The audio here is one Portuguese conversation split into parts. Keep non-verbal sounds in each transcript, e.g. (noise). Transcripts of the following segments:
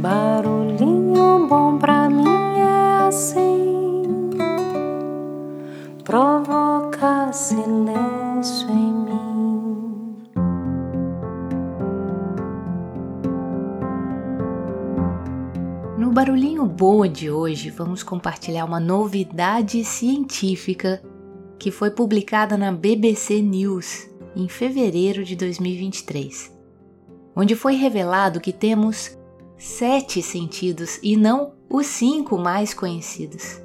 Barulhinho bom pra mim é assim, provoca silêncio em mim. No Barulhinho Bom de hoje, vamos compartilhar uma novidade científica que foi publicada na BBC News em fevereiro de 2023, onde foi revelado que temos sete sentidos e não os cinco mais conhecidos.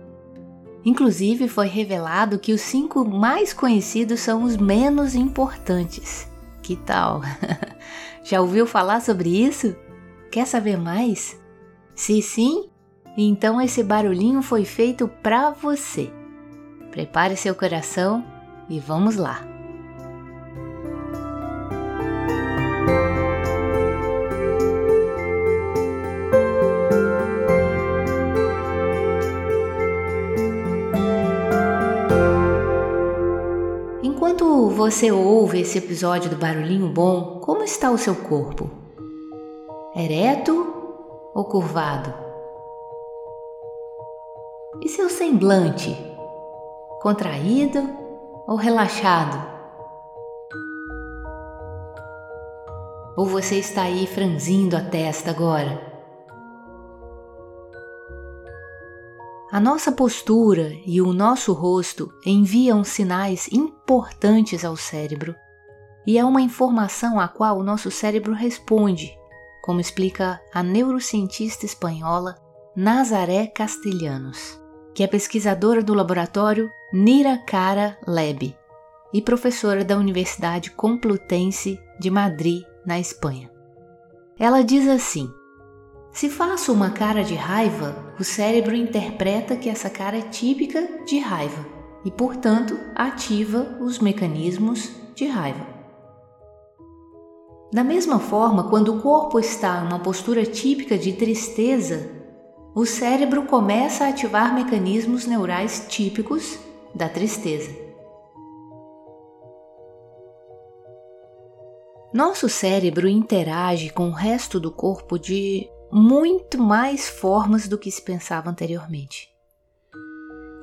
Inclusive, foi revelado que os cinco mais conhecidos são os menos importantes. Que tal? (laughs) Já ouviu falar sobre isso? Quer saber mais? Se sim, então esse barulhinho foi feito para você. Prepare seu coração e vamos lá! Você ouve esse episódio do Barulhinho Bom, como está o seu corpo? Ereto ou curvado? E seu semblante? contraído ou relaxado? Ou você está aí franzindo a testa agora? A nossa postura e o nosso rosto enviam sinais importantes ao cérebro e é uma informação a qual o nosso cérebro responde, como explica a neurocientista espanhola Nazaré Castelhanos que é pesquisadora do laboratório Niracara Lab e professora da Universidade Complutense de Madrid, na Espanha. Ela diz assim: Se faço uma cara de raiva, o cérebro interpreta que essa cara é típica de raiva e, portanto, ativa os mecanismos de raiva. Da mesma forma, quando o corpo está em uma postura típica de tristeza, o cérebro começa a ativar mecanismos neurais típicos da tristeza. Nosso cérebro interage com o resto do corpo de muito mais formas do que se pensava anteriormente.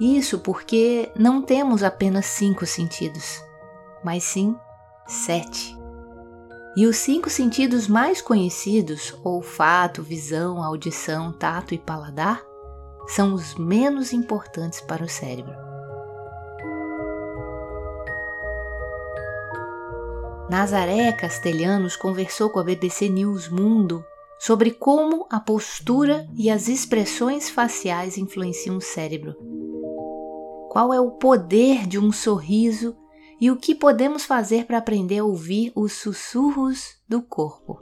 Isso porque não temos apenas cinco sentidos, mas sim sete. E os cinco sentidos mais conhecidos, olfato, visão, audição, tato e paladar, são os menos importantes para o cérebro. Nazaré Castelhanos conversou com a BBC News Mundo sobre como a postura e as expressões faciais influenciam o cérebro. Qual é o poder de um sorriso e o que podemos fazer para aprender a ouvir os sussurros do corpo.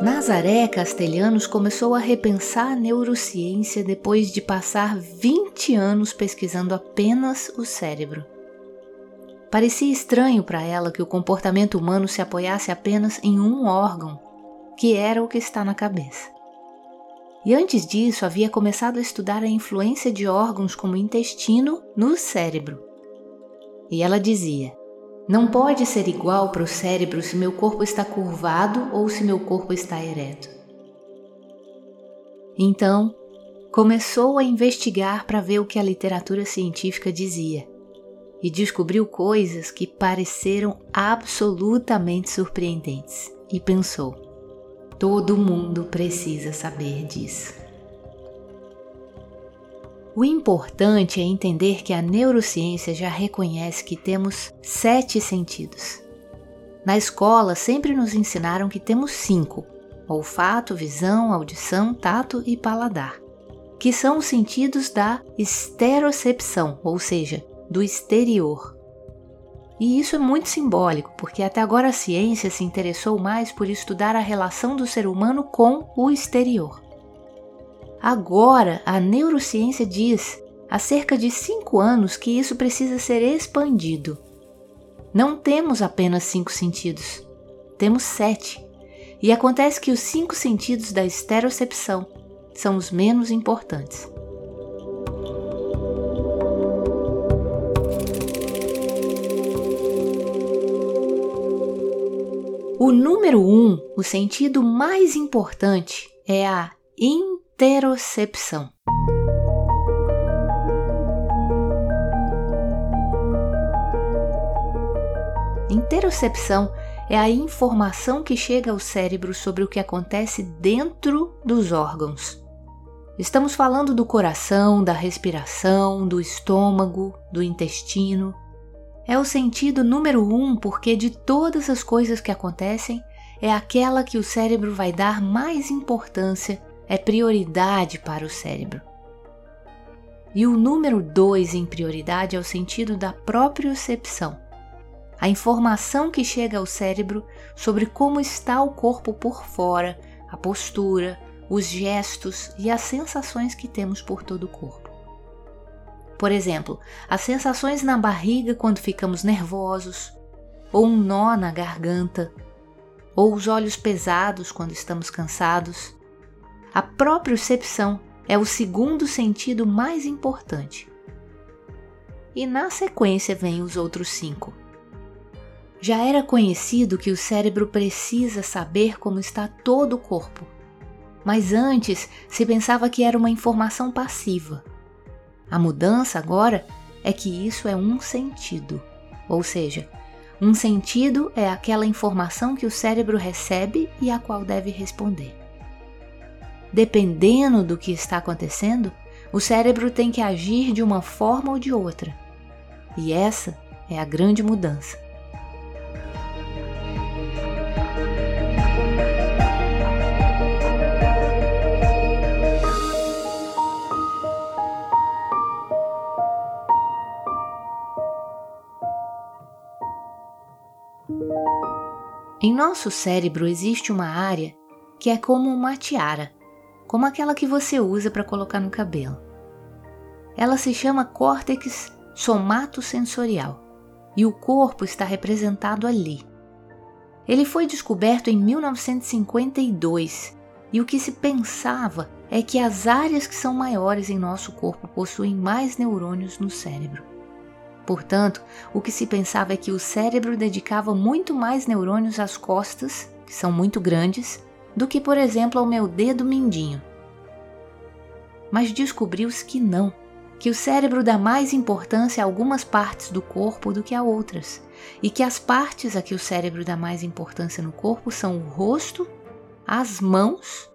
Nazaré Castelhanos começou a repensar a neurociência depois de passar 20 anos pesquisando apenas o cérebro. Parecia estranho para ela que o comportamento humano se apoiasse apenas em um órgão, que era o que está na cabeça. E antes disso havia começado a estudar a influência de órgãos como o intestino no cérebro. E ela dizia: Não pode ser igual para o cérebro se meu corpo está curvado ou se meu corpo está ereto. Então, começou a investigar para ver o que a literatura científica dizia e descobriu coisas que pareceram absolutamente surpreendentes e pensou: todo mundo precisa saber disso. O importante é entender que a neurociência já reconhece que temos sete sentidos. Na escola sempre nos ensinaram que temos cinco: olfato, visão, audição, tato e paladar, que são os sentidos da esterocepção, ou seja, do exterior. E isso é muito simbólico, porque até agora a ciência se interessou mais por estudar a relação do ser humano com o exterior. Agora, a neurociência diz, há cerca de cinco anos, que isso precisa ser expandido. Não temos apenas cinco sentidos, temos sete. E acontece que os cinco sentidos da esterocepção são os menos importantes. O número um, o sentido mais importante, é a interocepção. Interocepção é a informação que chega ao cérebro sobre o que acontece dentro dos órgãos. Estamos falando do coração, da respiração, do estômago, do intestino. É o sentido número um porque de todas as coisas que acontecem, é aquela que o cérebro vai dar mais importância, é prioridade para o cérebro. E o número dois em prioridade é o sentido da propriocepção a informação que chega ao cérebro sobre como está o corpo por fora, a postura, os gestos e as sensações que temos por todo o corpo. Por exemplo, as sensações na barriga quando ficamos nervosos, ou um nó na garganta, ou os olhos pesados quando estamos cansados. A propriocepção é o segundo sentido mais importante. E na sequência vêm os outros cinco já era conhecido que o cérebro precisa saber como está todo o corpo, mas antes se pensava que era uma informação passiva. A mudança agora é que isso é um sentido, ou seja, um sentido é aquela informação que o cérebro recebe e a qual deve responder. Dependendo do que está acontecendo, o cérebro tem que agir de uma forma ou de outra. E essa é a grande mudança. Em nosso cérebro existe uma área que é como uma tiara, como aquela que você usa para colocar no cabelo. Ela se chama córtex somatosensorial e o corpo está representado ali. Ele foi descoberto em 1952 e o que se pensava é que as áreas que são maiores em nosso corpo possuem mais neurônios no cérebro. Portanto, o que se pensava é que o cérebro dedicava muito mais neurônios às costas, que são muito grandes, do que, por exemplo, ao meu dedo mindinho. Mas descobriu-se que não, que o cérebro dá mais importância a algumas partes do corpo do que a outras, e que as partes a que o cérebro dá mais importância no corpo são o rosto, as mãos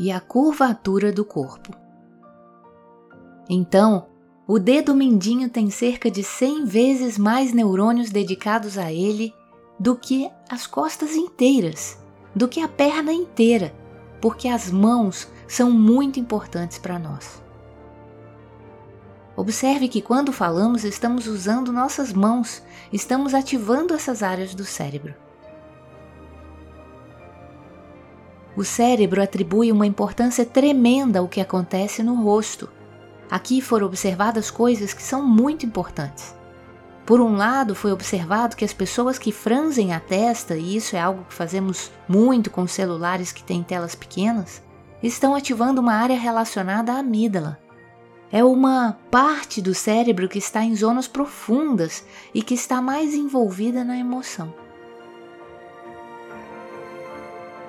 e a curvatura do corpo. Então, o dedo mindinho tem cerca de 100 vezes mais neurônios dedicados a ele do que as costas inteiras, do que a perna inteira, porque as mãos são muito importantes para nós. Observe que quando falamos, estamos usando nossas mãos, estamos ativando essas áreas do cérebro. O cérebro atribui uma importância tremenda ao que acontece no rosto, Aqui foram observadas coisas que são muito importantes. Por um lado, foi observado que as pessoas que franzem a testa, e isso é algo que fazemos muito com celulares que têm telas pequenas, estão ativando uma área relacionada à amígdala. É uma parte do cérebro que está em zonas profundas e que está mais envolvida na emoção.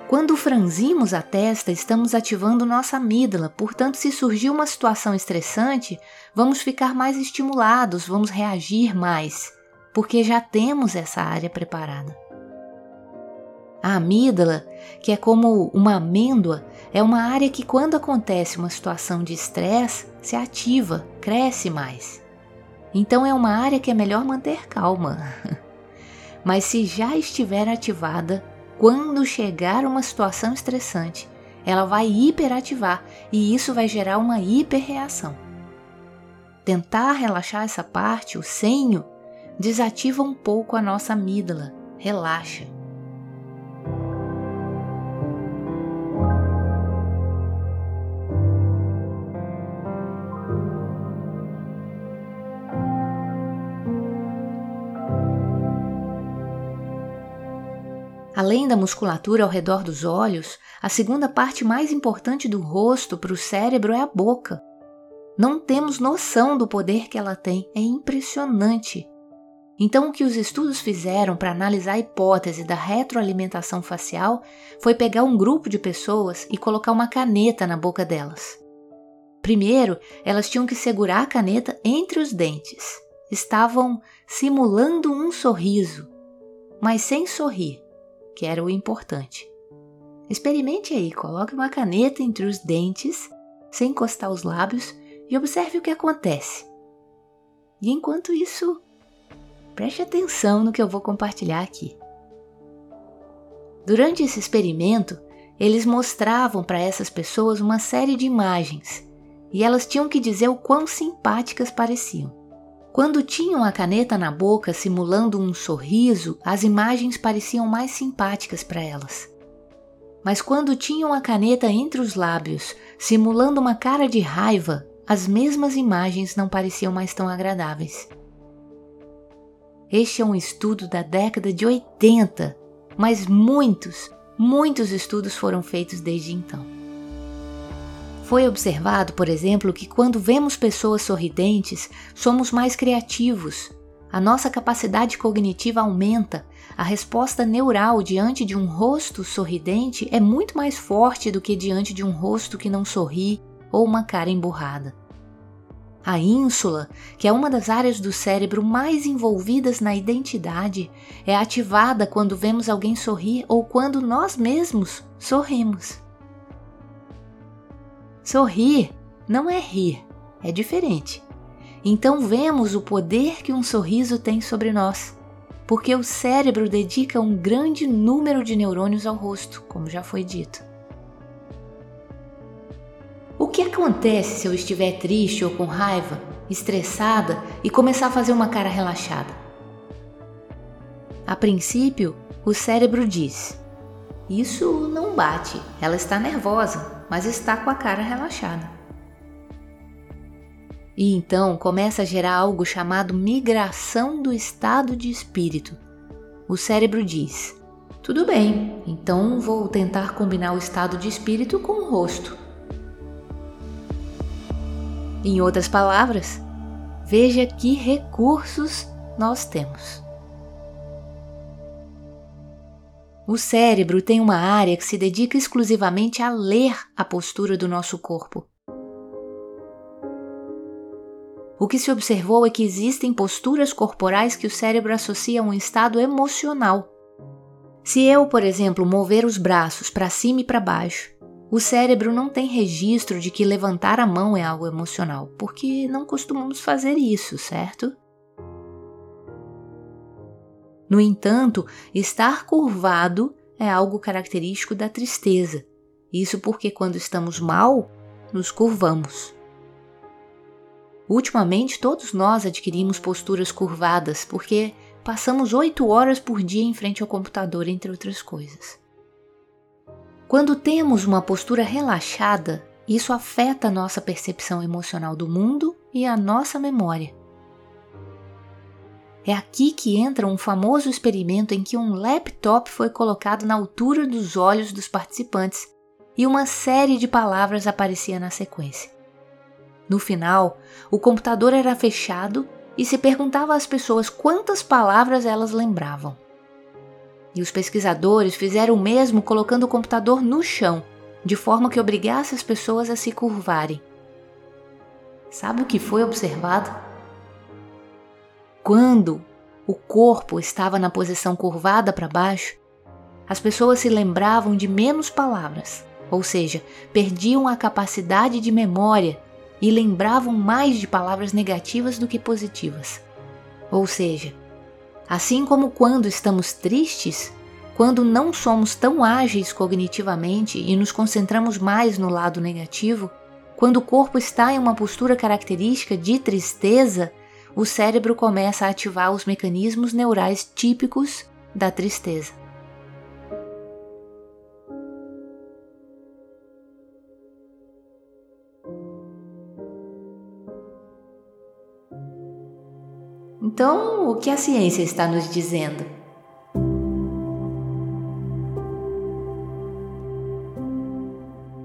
Quando franzimos a testa, estamos ativando nossa amígdala, portanto, se surgir uma situação estressante, vamos ficar mais estimulados, vamos reagir mais, porque já temos essa área preparada. A amígdala, que é como uma amêndoa, é uma área que, quando acontece uma situação de estresse, se ativa, cresce mais. Então, é uma área que é melhor manter calma. (laughs) Mas se já estiver ativada, quando chegar uma situação estressante, ela vai hiperativar e isso vai gerar uma hiperreação. Tentar relaxar essa parte, o senho, desativa um pouco a nossa amígdala, relaxa. Além da musculatura ao redor dos olhos, a segunda parte mais importante do rosto para o cérebro é a boca. Não temos noção do poder que ela tem, é impressionante. Então, o que os estudos fizeram para analisar a hipótese da retroalimentação facial foi pegar um grupo de pessoas e colocar uma caneta na boca delas. Primeiro, elas tinham que segurar a caneta entre os dentes. Estavam simulando um sorriso, mas sem sorrir, que era o importante. Experimente aí, coloque uma caneta entre os dentes, sem encostar os lábios, e observe o que acontece. E enquanto isso, Preste atenção no que eu vou compartilhar aqui. Durante esse experimento, eles mostravam para essas pessoas uma série de imagens e elas tinham que dizer o quão simpáticas pareciam. Quando tinham a caneta na boca simulando um sorriso, as imagens pareciam mais simpáticas para elas. Mas quando tinham a caneta entre os lábios, simulando uma cara de raiva, as mesmas imagens não pareciam mais tão agradáveis. Este é um estudo da década de 80, mas muitos, muitos estudos foram feitos desde então. Foi observado, por exemplo, que quando vemos pessoas sorridentes, somos mais criativos. A nossa capacidade cognitiva aumenta, a resposta neural diante de um rosto sorridente é muito mais forte do que diante de um rosto que não sorri ou uma cara emburrada. A ínsula, que é uma das áreas do cérebro mais envolvidas na identidade, é ativada quando vemos alguém sorrir ou quando nós mesmos sorrimos. Sorrir não é rir, é diferente. Então vemos o poder que um sorriso tem sobre nós, porque o cérebro dedica um grande número de neurônios ao rosto, como já foi dito. O que acontece se eu estiver triste ou com raiva, estressada e começar a fazer uma cara relaxada? A princípio, o cérebro diz: Isso não bate, ela está nervosa, mas está com a cara relaxada. E então começa a gerar algo chamado migração do estado de espírito. O cérebro diz: Tudo bem, então vou tentar combinar o estado de espírito com o rosto. Em outras palavras, veja que recursos nós temos. O cérebro tem uma área que se dedica exclusivamente a ler a postura do nosso corpo. O que se observou é que existem posturas corporais que o cérebro associa a um estado emocional. Se eu, por exemplo, mover os braços para cima e para baixo, o cérebro não tem registro de que levantar a mão é algo emocional, porque não costumamos fazer isso, certo? No entanto, estar curvado é algo característico da tristeza. Isso porque quando estamos mal, nos curvamos. Ultimamente, todos nós adquirimos posturas curvadas porque passamos oito horas por dia em frente ao computador, entre outras coisas. Quando temos uma postura relaxada, isso afeta a nossa percepção emocional do mundo e a nossa memória. É aqui que entra um famoso experimento em que um laptop foi colocado na altura dos olhos dos participantes e uma série de palavras aparecia na sequência. No final, o computador era fechado e se perguntava às pessoas quantas palavras elas lembravam. E os pesquisadores fizeram o mesmo colocando o computador no chão, de forma que obrigasse as pessoas a se curvarem. Sabe o que foi observado? Quando o corpo estava na posição curvada para baixo, as pessoas se lembravam de menos palavras, ou seja, perdiam a capacidade de memória e lembravam mais de palavras negativas do que positivas. Ou seja, Assim como quando estamos tristes, quando não somos tão ágeis cognitivamente e nos concentramos mais no lado negativo, quando o corpo está em uma postura característica de tristeza, o cérebro começa a ativar os mecanismos neurais típicos da tristeza. Então, o que a ciência está nos dizendo?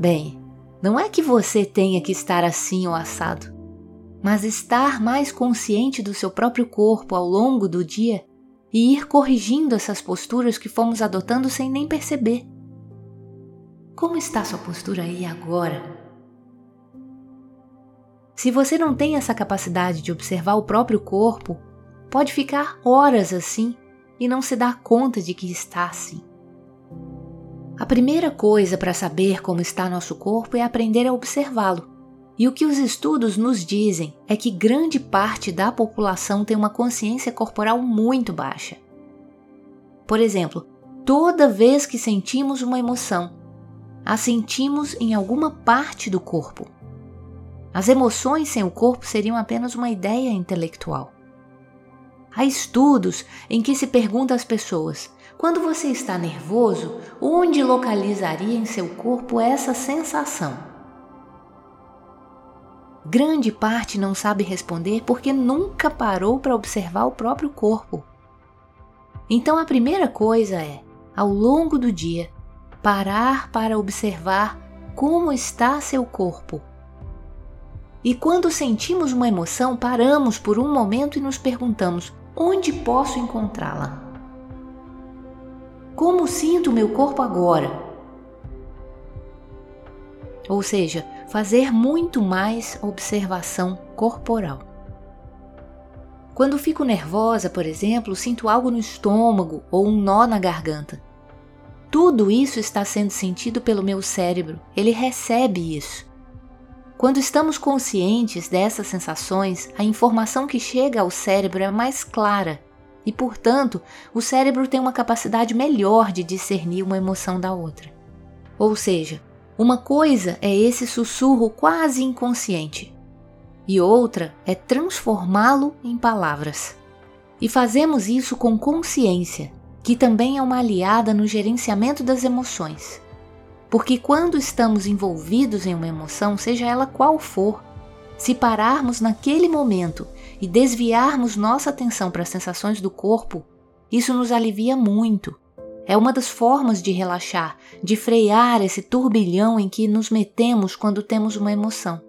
Bem, não é que você tenha que estar assim ou assado mas estar mais consciente do seu próprio corpo ao longo do dia e ir corrigindo essas posturas que fomos adotando sem nem perceber. Como está sua postura aí agora? Se você não tem essa capacidade de observar o próprio corpo, pode ficar horas assim e não se dar conta de que está assim. A primeira coisa para saber como está nosso corpo é aprender a observá-lo. E o que os estudos nos dizem é que grande parte da população tem uma consciência corporal muito baixa. Por exemplo, toda vez que sentimos uma emoção, a sentimos em alguma parte do corpo. As emoções sem o corpo seriam apenas uma ideia intelectual. Há estudos em que se pergunta às pessoas quando você está nervoso, onde localizaria em seu corpo essa sensação? Grande parte não sabe responder porque nunca parou para observar o próprio corpo. Então a primeira coisa é, ao longo do dia, parar para observar como está seu corpo. E quando sentimos uma emoção, paramos por um momento e nos perguntamos: onde posso encontrá-la? Como sinto meu corpo agora? Ou seja, fazer muito mais observação corporal. Quando fico nervosa, por exemplo, sinto algo no estômago ou um nó na garganta. Tudo isso está sendo sentido pelo meu cérebro, ele recebe isso. Quando estamos conscientes dessas sensações, a informação que chega ao cérebro é mais clara e, portanto, o cérebro tem uma capacidade melhor de discernir uma emoção da outra. Ou seja, uma coisa é esse sussurro quase inconsciente e outra é transformá-lo em palavras. E fazemos isso com consciência, que também é uma aliada no gerenciamento das emoções. Porque quando estamos envolvidos em uma emoção, seja ela qual for, se pararmos naquele momento e desviarmos nossa atenção para as sensações do corpo, isso nos alivia muito. É uma das formas de relaxar, de frear esse turbilhão em que nos metemos quando temos uma emoção.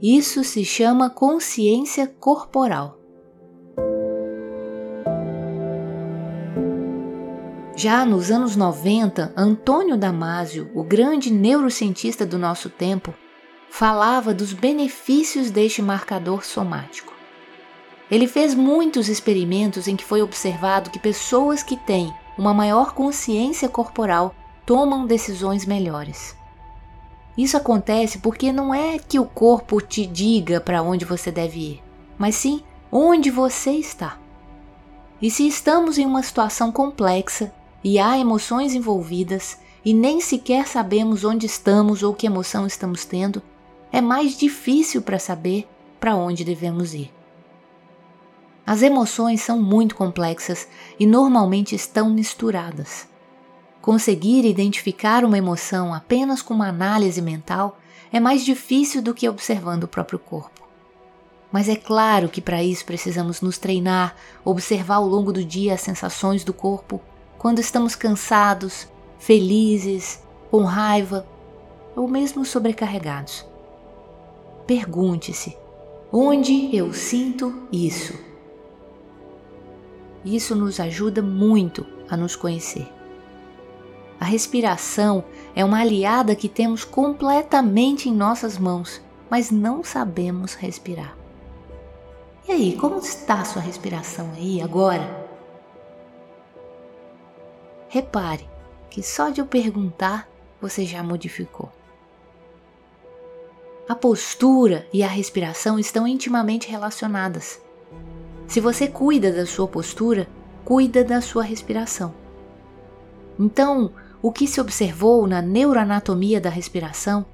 Isso se chama consciência corporal. Já nos anos 90, Antônio Damasio, o grande neurocientista do nosso tempo, falava dos benefícios deste marcador somático. Ele fez muitos experimentos em que foi observado que pessoas que têm uma maior consciência corporal tomam decisões melhores. Isso acontece porque não é que o corpo te diga para onde você deve ir, mas sim onde você está. E se estamos em uma situação complexa e há emoções envolvidas e nem sequer sabemos onde estamos ou que emoção estamos tendo, é mais difícil para saber para onde devemos ir. As emoções são muito complexas e normalmente estão misturadas. Conseguir identificar uma emoção apenas com uma análise mental é mais difícil do que observando o próprio corpo. Mas é claro que para isso precisamos nos treinar, observar ao longo do dia as sensações do corpo quando estamos cansados, felizes, com raiva ou mesmo sobrecarregados. Pergunte-se: onde eu sinto isso? Isso nos ajuda muito a nos conhecer. A respiração é uma aliada que temos completamente em nossas mãos, mas não sabemos respirar. E aí, como está a sua respiração aí agora? Repare que só de eu perguntar você já modificou. A postura e a respiração estão intimamente relacionadas. Se você cuida da sua postura, cuida da sua respiração. Então, o que se observou na neuroanatomia da respiração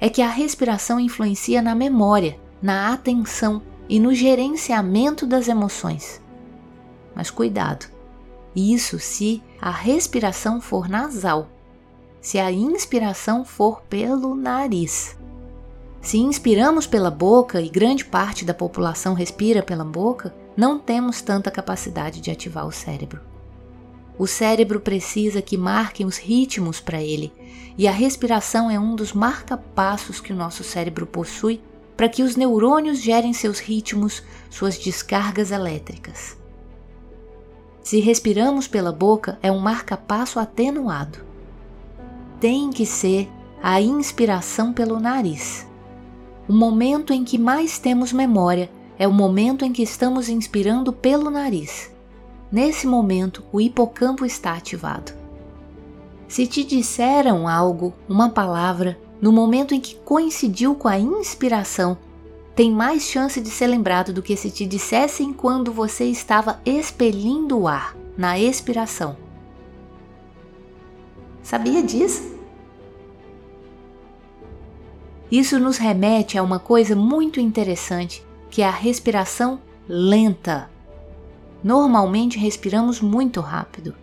é que a respiração influencia na memória, na atenção e no gerenciamento das emoções. Mas cuidado, isso se a respiração for nasal, se a inspiração for pelo nariz. Se inspiramos pela boca e grande parte da população respira pela boca, não temos tanta capacidade de ativar o cérebro. O cérebro precisa que marquem os ritmos para ele, e a respiração é um dos marca-passos que o nosso cérebro possui para que os neurônios gerem seus ritmos, suas descargas elétricas. Se respiramos pela boca, é um marca-passo atenuado. Tem que ser a inspiração pelo nariz. O momento em que mais temos memória é o momento em que estamos inspirando pelo nariz. Nesse momento, o hipocampo está ativado. Se te disseram algo, uma palavra, no momento em que coincidiu com a inspiração, tem mais chance de ser lembrado do que se te dissessem quando você estava expelindo o ar, na expiração. Sabia disso? Isso nos remete a uma coisa muito interessante, que é a respiração lenta. Normalmente respiramos muito rápido.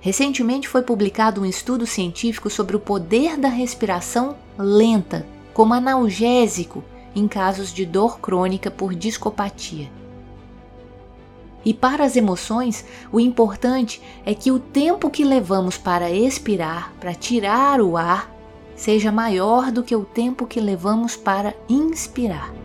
Recentemente foi publicado um estudo científico sobre o poder da respiração lenta como analgésico em casos de dor crônica por discopatia. E para as emoções, o importante é que o tempo que levamos para expirar, para tirar o ar, seja maior do que o tempo que levamos para inspirar.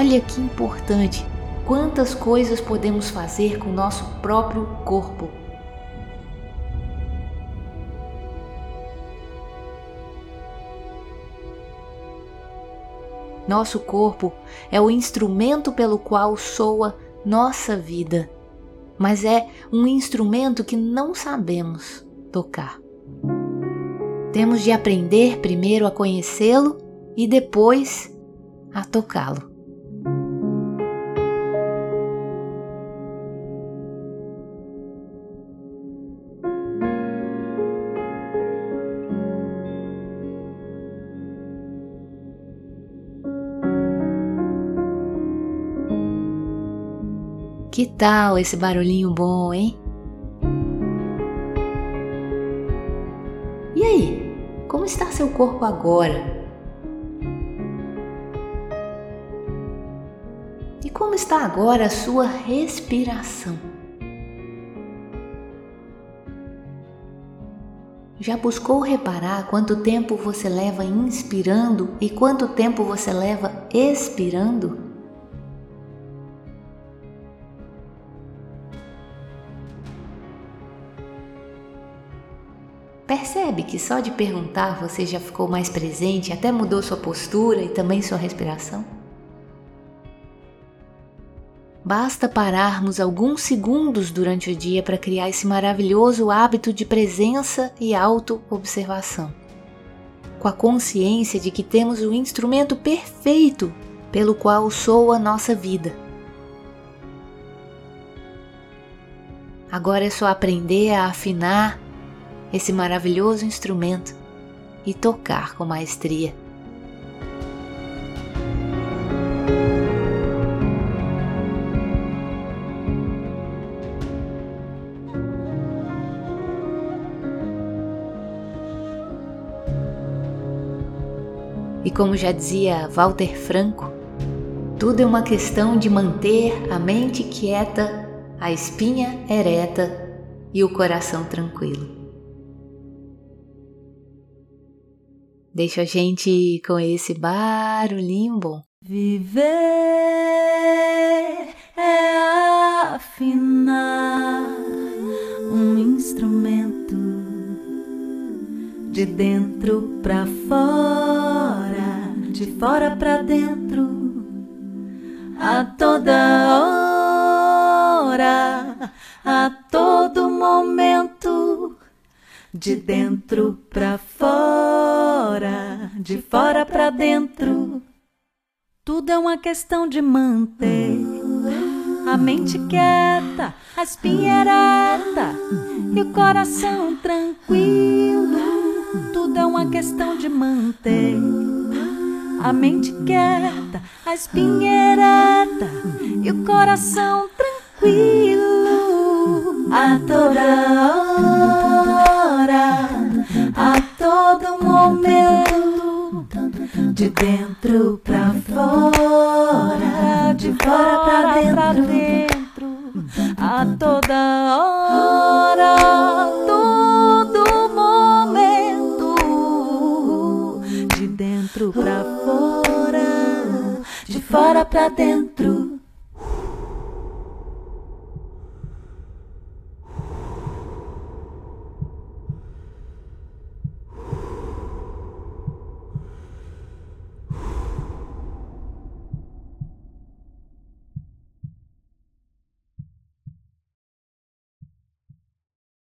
Olha que importante! Quantas coisas podemos fazer com o nosso próprio corpo Nosso corpo é o instrumento pelo qual soa nossa vida, mas é um instrumento que não sabemos tocar. Temos de aprender primeiro a conhecê-lo e depois a tocá-lo. Tal esse barulhinho bom, hein? E aí, como está seu corpo agora? E como está agora a sua respiração? Já buscou reparar quanto tempo você leva inspirando e quanto tempo você leva expirando? Percebe que só de perguntar você já ficou mais presente, até mudou sua postura e também sua respiração? Basta pararmos alguns segundos durante o dia para criar esse maravilhoso hábito de presença e auto-observação. Com a consciência de que temos o instrumento perfeito pelo qual soa a nossa vida. Agora é só aprender a afinar esse maravilhoso instrumento e tocar com maestria. E como já dizia Walter Franco, tudo é uma questão de manter a mente quieta, a espinha ereta e o coração tranquilo. Deixa a gente com esse barulhinho bom. Viver é afinar um instrumento de dentro para fora, de fora para dentro, a toda hora, a todo momento, de dentro para fora, de fora para dentro. Tudo é uma questão de manter a mente quieta, a espinha ereta e o coração tranquilo. Tudo é uma questão de manter a mente quieta, a espinha ereta e o coração tranquilo. a toda hora, de dentro pra fora, de fora pra dentro, a toda hora, todo momento, de dentro pra fora, de fora pra dentro.